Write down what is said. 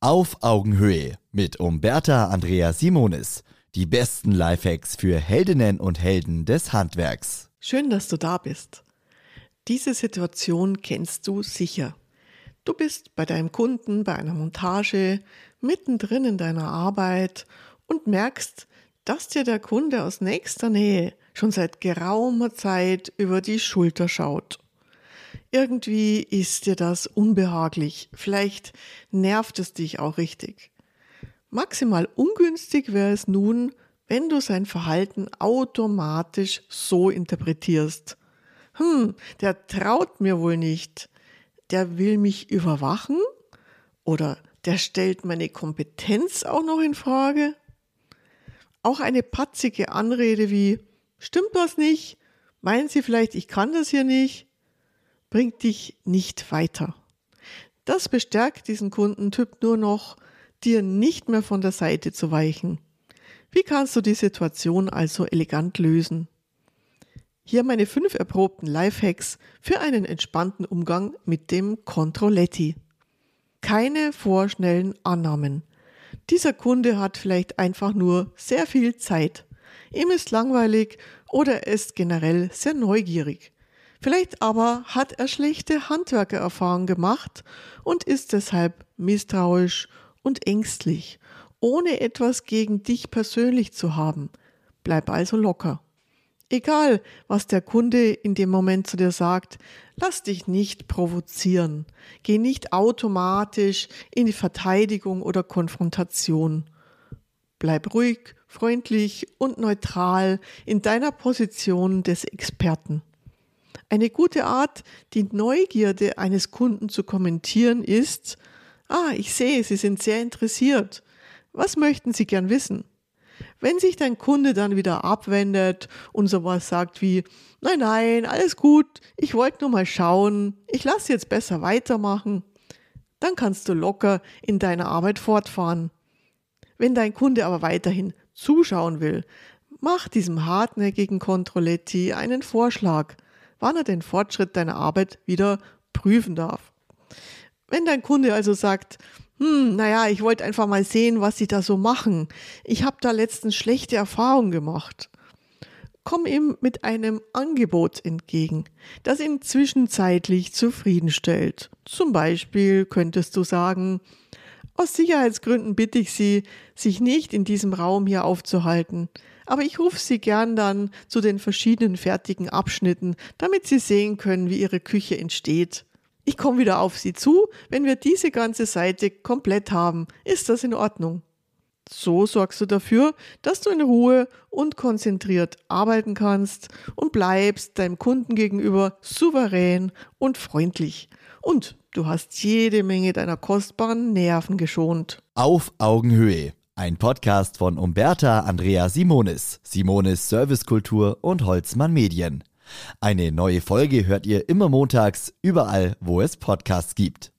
Auf Augenhöhe mit Umberta Andrea Simonis. Die besten Lifehacks für Heldinnen und Helden des Handwerks. Schön, dass du da bist. Diese Situation kennst du sicher. Du bist bei deinem Kunden bei einer Montage, mittendrin in deiner Arbeit und merkst, dass dir der Kunde aus nächster Nähe schon seit geraumer Zeit über die Schulter schaut. Irgendwie ist dir das unbehaglich. Vielleicht nervt es dich auch richtig. Maximal ungünstig wäre es nun, wenn du sein Verhalten automatisch so interpretierst. Hm, der traut mir wohl nicht. Der will mich überwachen? Oder der stellt meine Kompetenz auch noch in Frage? Auch eine patzige Anrede wie, stimmt was nicht? Meinen Sie vielleicht, ich kann das hier nicht? Bringt dich nicht weiter. Das bestärkt diesen Kundentyp nur noch, dir nicht mehr von der Seite zu weichen. Wie kannst du die Situation also elegant lösen? Hier meine fünf erprobten Lifehacks für einen entspannten Umgang mit dem Controletti. Keine vorschnellen Annahmen. Dieser Kunde hat vielleicht einfach nur sehr viel Zeit. Ihm ist langweilig oder er ist generell sehr neugierig. Vielleicht aber hat er schlechte Handwerkererfahrungen gemacht und ist deshalb misstrauisch und ängstlich, ohne etwas gegen dich persönlich zu haben. Bleib also locker. Egal, was der Kunde in dem Moment zu dir sagt, lass dich nicht provozieren. Geh nicht automatisch in die Verteidigung oder Konfrontation. Bleib ruhig, freundlich und neutral in deiner Position des Experten. Eine gute Art, die Neugierde eines Kunden zu kommentieren, ist, ah, ich sehe, Sie sind sehr interessiert. Was möchten Sie gern wissen? Wenn sich dein Kunde dann wieder abwendet und sowas sagt wie, nein, nein, alles gut, ich wollte nur mal schauen, ich lasse jetzt besser weitermachen, dann kannst du locker in deiner Arbeit fortfahren. Wenn dein Kunde aber weiterhin zuschauen will, mach diesem hartnäckigen Controletti einen Vorschlag – wann er den Fortschritt deiner Arbeit wieder prüfen darf. Wenn dein Kunde also sagt, hm, naja, ich wollte einfach mal sehen, was sie da so machen. Ich habe da letztens schlechte Erfahrungen gemacht. Komm ihm mit einem Angebot entgegen, das ihn zwischenzeitlich zufriedenstellt. Zum Beispiel könntest du sagen, aus Sicherheitsgründen bitte ich Sie, sich nicht in diesem Raum hier aufzuhalten. Aber ich rufe Sie gern dann zu den verschiedenen fertigen Abschnitten, damit Sie sehen können, wie Ihre Küche entsteht. Ich komme wieder auf Sie zu, wenn wir diese ganze Seite komplett haben. Ist das in Ordnung? So sorgst du dafür, dass du in Ruhe und konzentriert arbeiten kannst und bleibst deinem Kunden gegenüber souverän und freundlich. Und du hast jede Menge deiner kostbaren Nerven geschont. Auf Augenhöhe ein Podcast von Umberta Andrea Simonis, Simonis Servicekultur und Holzmann Medien. Eine neue Folge hört ihr immer montags, überall, wo es Podcasts gibt.